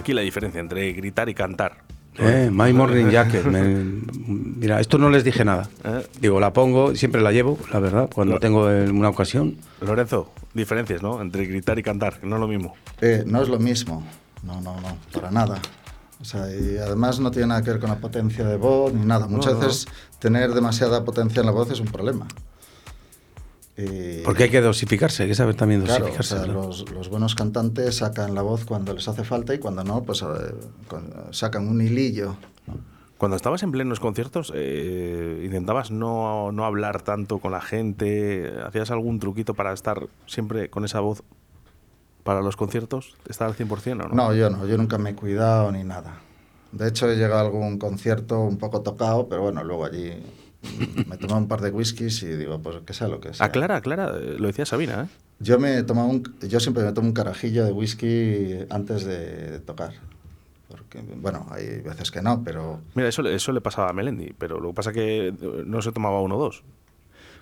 Aquí la diferencia entre gritar y cantar. Eh, My Morning Jacket. me- mira, esto no les dije nada. Eh. Digo, la pongo, siempre la llevo, la verdad, cuando Lo- tengo eh, una ocasión. Lorenzo, diferencias, ¿no? Entre gritar y cantar, que no es lo mismo. Eh, no es lo mismo, no, no, no, para nada. O sea, y además no tiene nada que ver con la potencia de voz ni nada. Muchas no. veces tener demasiada potencia en la voz es un problema. Y- Porque hay que dosificarse, hay que saber también Claro, o dosificarse. sea, ¿no? los, los buenos cantantes sacan la voz cuando les hace falta y cuando no, pues eh, con- sacan un hilillo. Cuando estabas en plenos conciertos, eh, intentabas no, no hablar tanto con la gente, hacías algún truquito para estar siempre con esa voz para los conciertos, estar al 100% o no? No, yo no, yo nunca me he cuidado ni nada. De hecho, he llegado a algún concierto un poco tocado, pero bueno, luego allí me tomé un par de whiskies y digo, pues que sea lo que sea. Aclara, aclara, lo decía Sabina, ¿eh? Yo, me tomaba un, yo siempre me tomo un carajillo de whisky antes de tocar. Porque, bueno, hay veces que no, pero Mira, eso, le- eso le pasaba a Melendi, pero lo que pasa que eh, no se tomaba uno o dos.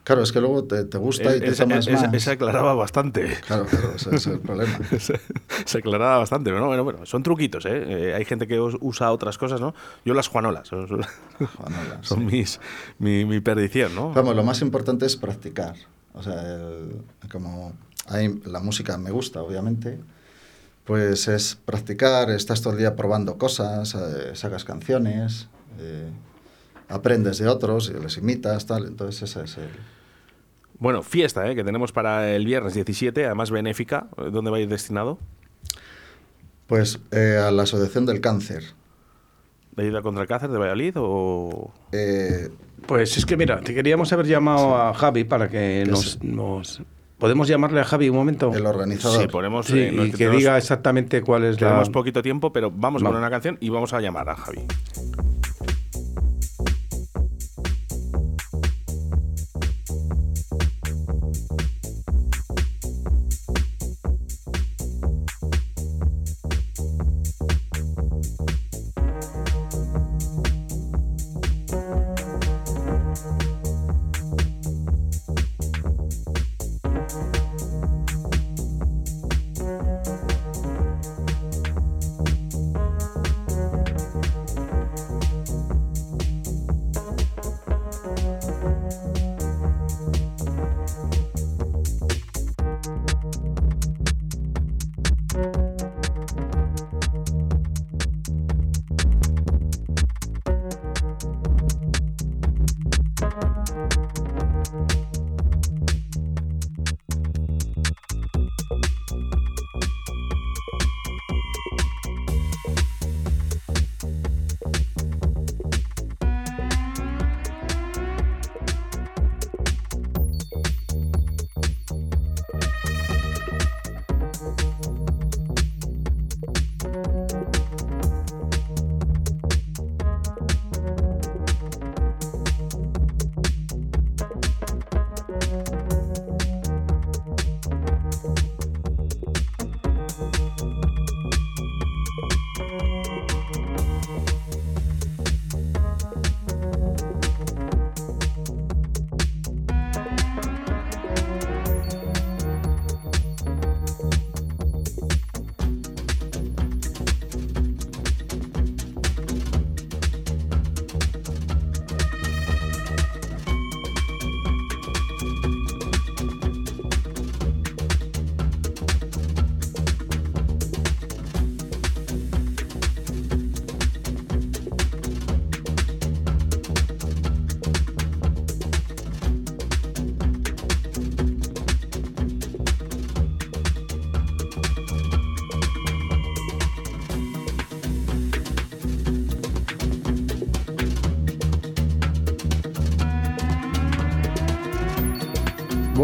Claro, es que luego te, te gusta y te tomas él- él- más. se aclaraba bastante. Claro, claro, ese es el problema. se, se aclaraba bastante, pero no, bueno, bueno, son truquitos, ¿eh? Eh, Hay gente que us- usa otras cosas, ¿no? Yo las juanolas, son, son- Juanola, son sí. mis, mi, mi perdición, ¿no? Vamos, lo más importante es practicar. O sea, el- como hay, la música me gusta, obviamente, pues es practicar, estás todo el día probando cosas, eh, sacas canciones, eh, aprendes de otros y les imitas, tal. Entonces ese es el... Bueno, fiesta, ¿eh? Que tenemos para el viernes 17, además benéfica, ¿dónde va a ir destinado? Pues eh, a la Asociación del Cáncer. ¿De ayuda contra el cáncer de Valladolid o...? Eh, Pues es que mira, te queríamos haber llamado a Javi para que Que nos, ¿Podemos llamarle a Javi un momento? el organizador. Sí, ponemos... Sí, eh, y que tenemos- diga exactamente cuál es la... Tenemos poquito tiempo, pero vamos a poner una canción y vamos a llamar a Javi.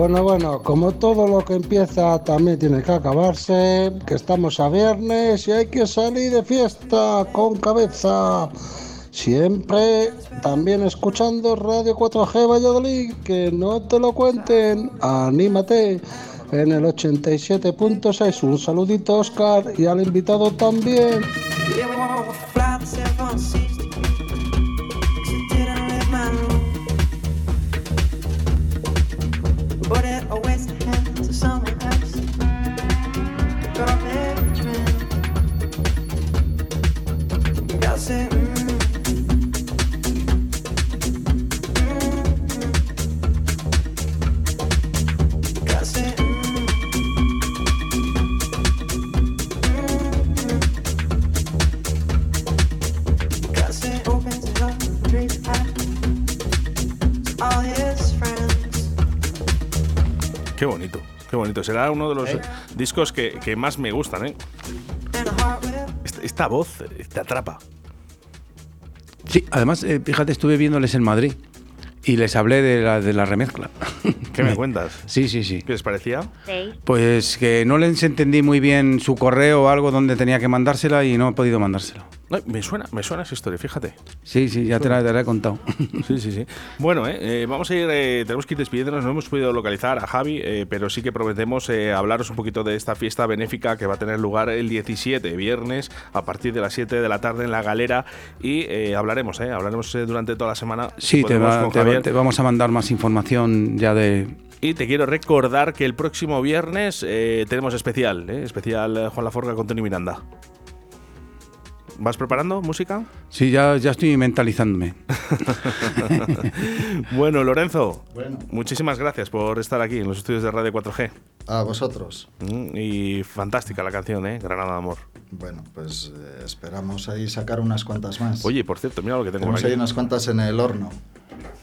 Bueno, bueno, como todo lo que empieza también tiene que acabarse, que estamos a viernes y hay que salir de fiesta con cabeza. Siempre también escuchando Radio 4G Valladolid, que no te lo cuenten, anímate en el 87.6. Un saludito Oscar y al invitado también. Qué bonito, qué bonito. Será uno de los discos que, que más me gustan, ¿eh? Esta, esta voz te atrapa. Sí, además, eh, fíjate, estuve viéndoles en Madrid y les hablé de la, de la remezcla. ¿Qué me cuentas? Sí, sí, sí. ¿Qué les parecía? Pues que no les entendí muy bien su correo o algo donde tenía que mandársela y no he podido mandársela. Me suena, me suena esa historia, fíjate. Sí, sí, ya te la, te la he contado. Sí, sí, sí. Bueno, eh, eh, vamos a ir, eh, tenemos que ir despidiéndonos, no hemos podido localizar a Javi, eh, pero sí que prometemos hablaros un poquito de esta fiesta benéfica que va a tener lugar el 17, viernes, a partir de las 7 de la tarde en la galera y hablaremos, eh, hablaremos durante toda la semana. si Sí, te, va- con te va- Javier. te vamos a mandar más información ya de... Y te quiero recordar que el próximo viernes eh, tenemos especial, eh, especial Juan Laforga con Tony Miranda. ¿Vas preparando música? Sí, ya, ya estoy mentalizándome. bueno, Lorenzo, Bueno. muchísimas gracias por estar aquí en los estudios de Radio 4G. A vosotros. Mm, Y fantástica la canción, ¿eh? Granada de Amor. Bueno, pues eh, esperamos ahí sacar unas cuantas más. Oye, por cierto, mira lo que tengo Tenemos ahí unas cuantas en el horno.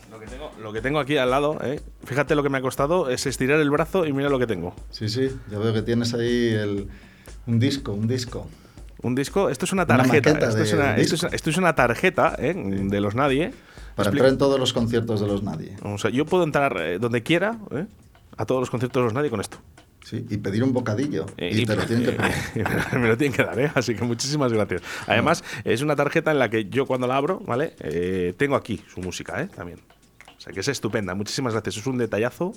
Lo que tengo, lo que tengo aquí al lado, ¿eh? Fíjate lo que me ha costado, es estirar el brazo y mira lo que tengo. Sí, sí, ya veo que tienes ahí el, un disco, un disco. Un disco, esto es una tarjeta. esto, es una, esto, disco. es, esto es una tarjeta ¿eh? de los nadie. Para Expli- entrar en todos los conciertos de los Nadie. O sea, yo puedo entrar eh, donde quiera, ¿eh? a todos los conciertos de los nadie con esto. Sí, y pedir un bocadillo. Eh, y te lo tienen que pedir. me lo tienen que dar, ¿eh? Así que muchísimas gracias. Además, es una tarjeta en la que yo cuando la abro, ¿vale? Eh, tengo aquí su música, ¿eh? También. O sea, que es estupenda. Muchísimas gracias. Es un detallazo.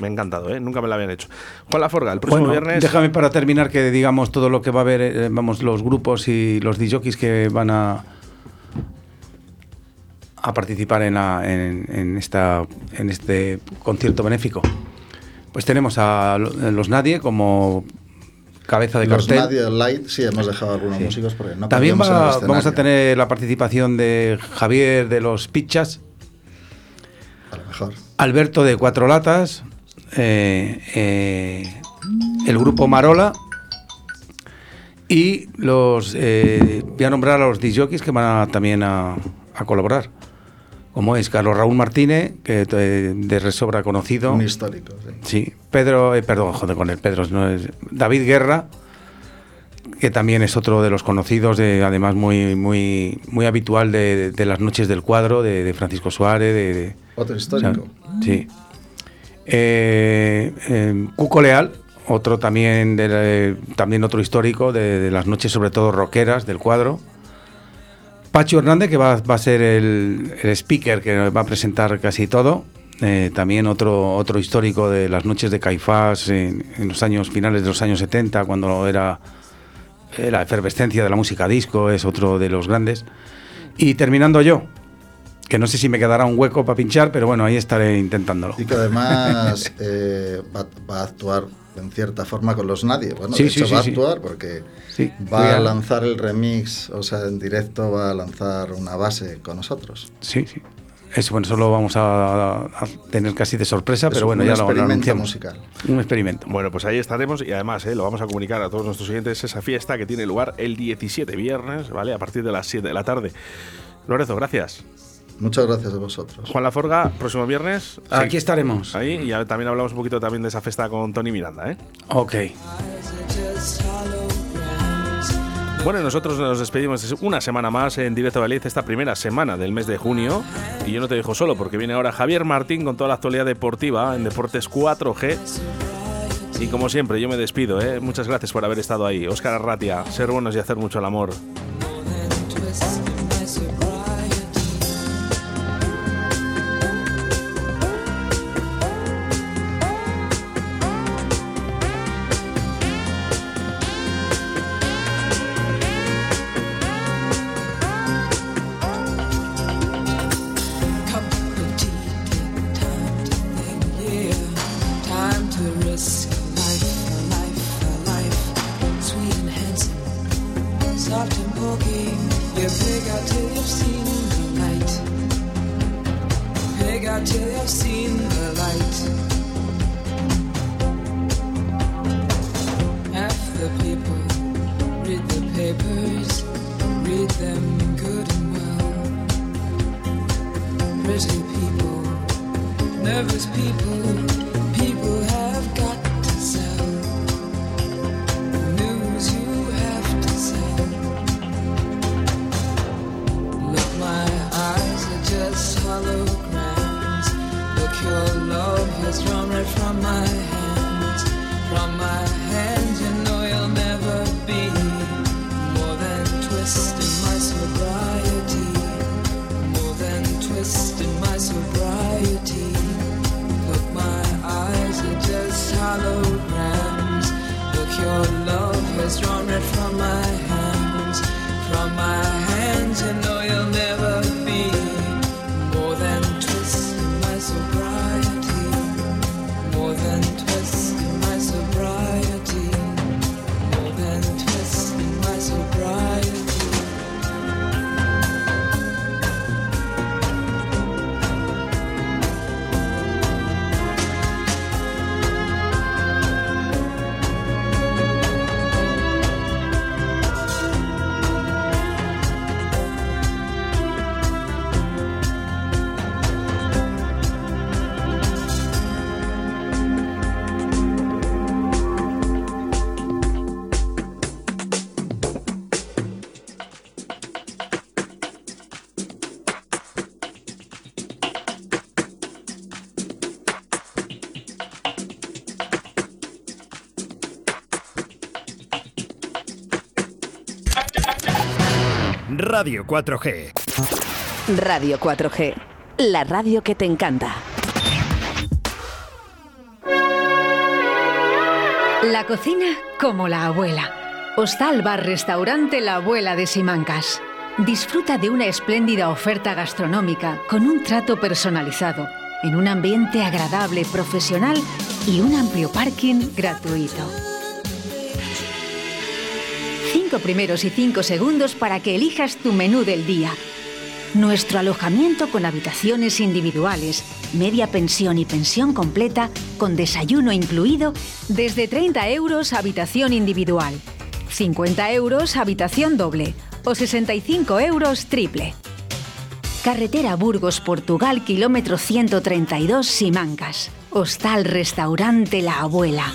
Me ha encantado, ¿eh? Nunca me lo habían hecho. Juan Laforga, el próximo Bueno, viernes... déjame para terminar que digamos todo lo que va a haber, eh, vamos, los grupos y los DJs que van a a participar en, la- en, en esta, en este concierto benéfico. Pues tenemos a lo- los Nadie como cabeza de Los cartel. Nadie Light, sí, hemos dejado algunos músicos porque no También va- vamos a tener la participación de Javier de los Pichas, mejor. Alberto de Cuatro Latas, eh, eh, el grupo Marola y los eh, voy a nombrar a los disjockeys que van a- también a, a colaborar. Como es Carlos Raúl Martínez, que de resobra conocido. Un histórico. sí. Sí, Pedro, perdón, joder, con el Pedro, no es, David Guerra, que también es otro de los conocidos, de, además muy, muy, muy habitual de, de las noches del cuadro, de, de Francisco Suárez, de, Otro histórico. o sea, sí. Eh, eh, Cuco Leal, otro también, de también otro histórico de, de las noches, sobre todo rockeras del cuadro. Pacho Hernández, que va, va a ser el, el speaker que va a presentar casi todo. Eh, también otro, otro histórico de las noches de Caifás en, en los años finales de los años 70, cuando era eh, la efervescencia de la música disco, es otro de los grandes. Y terminando yo, que no sé si me quedará un hueco para pinchar, pero bueno, ahí estaré intentándolo. Y que además eh, va, va a actuar en cierta forma con los Nadie. Bueno, Sí, de sí, hecho sí, va a actuar porque va a- lanzar el remix, o sea, en directo va a lanzar una base con nosotros. Sí, sí. Eso, bueno, eso lo vamos a, a tener casi de sorpresa, Es pero bueno, ya lo, lo experimento anunciamos. musical. Un experimento. Bueno, pues ahí estaremos y además eh, lo vamos a comunicar a todos nuestros oyentes esa fiesta que tiene lugar el 17 viernes, ¿vale? A partir de las 7 de la tarde. Lorenzo, gracias. Muchas gracias a vosotros. Juan Laforga, próximo viernes. Aquí Sí. estaremos. Ahí y también hablamos un poquito también de esa fiesta con Tony Miranda, ¿eh? Ok. Bueno, nosotros nos despedimos una semana más en Directo Valladolid, esta primera semana del mes de junio. Y yo no te dejo solo, porque viene ahora Javier Martín con toda la actualidad deportiva en Deportes 4G. Y como siempre, yo me despido, ¿eh? Muchas gracias por haber estado ahí. Óscar Arratia, ser buenos y hacer mucho el amor. Radio 4G. Radio 4G, la radio que te encanta. La cocina como la abuela. Hostal Bar Restaurante La Abuela de Simancas. Disfruta de una espléndida oferta gastronómica con un trato personalizado, en un ambiente agradable, profesional y un amplio parking gratuito. Cinco primeros y cinco segundos para que elijas tu menú del día. Nuestro alojamiento con habitaciones individuales, media pensión y pensión completa, con desayuno incluido, desde 30 euros habitación individual, 50 euros habitación doble o 65 euros triple. Carretera Burgos, Portugal, kilómetro 132, Simancas. Hostal Restaurante La Abuela.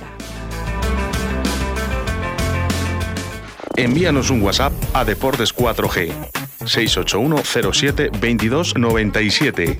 música. Envíanos un WhatsApp a Deportes 4G 681 07 22 97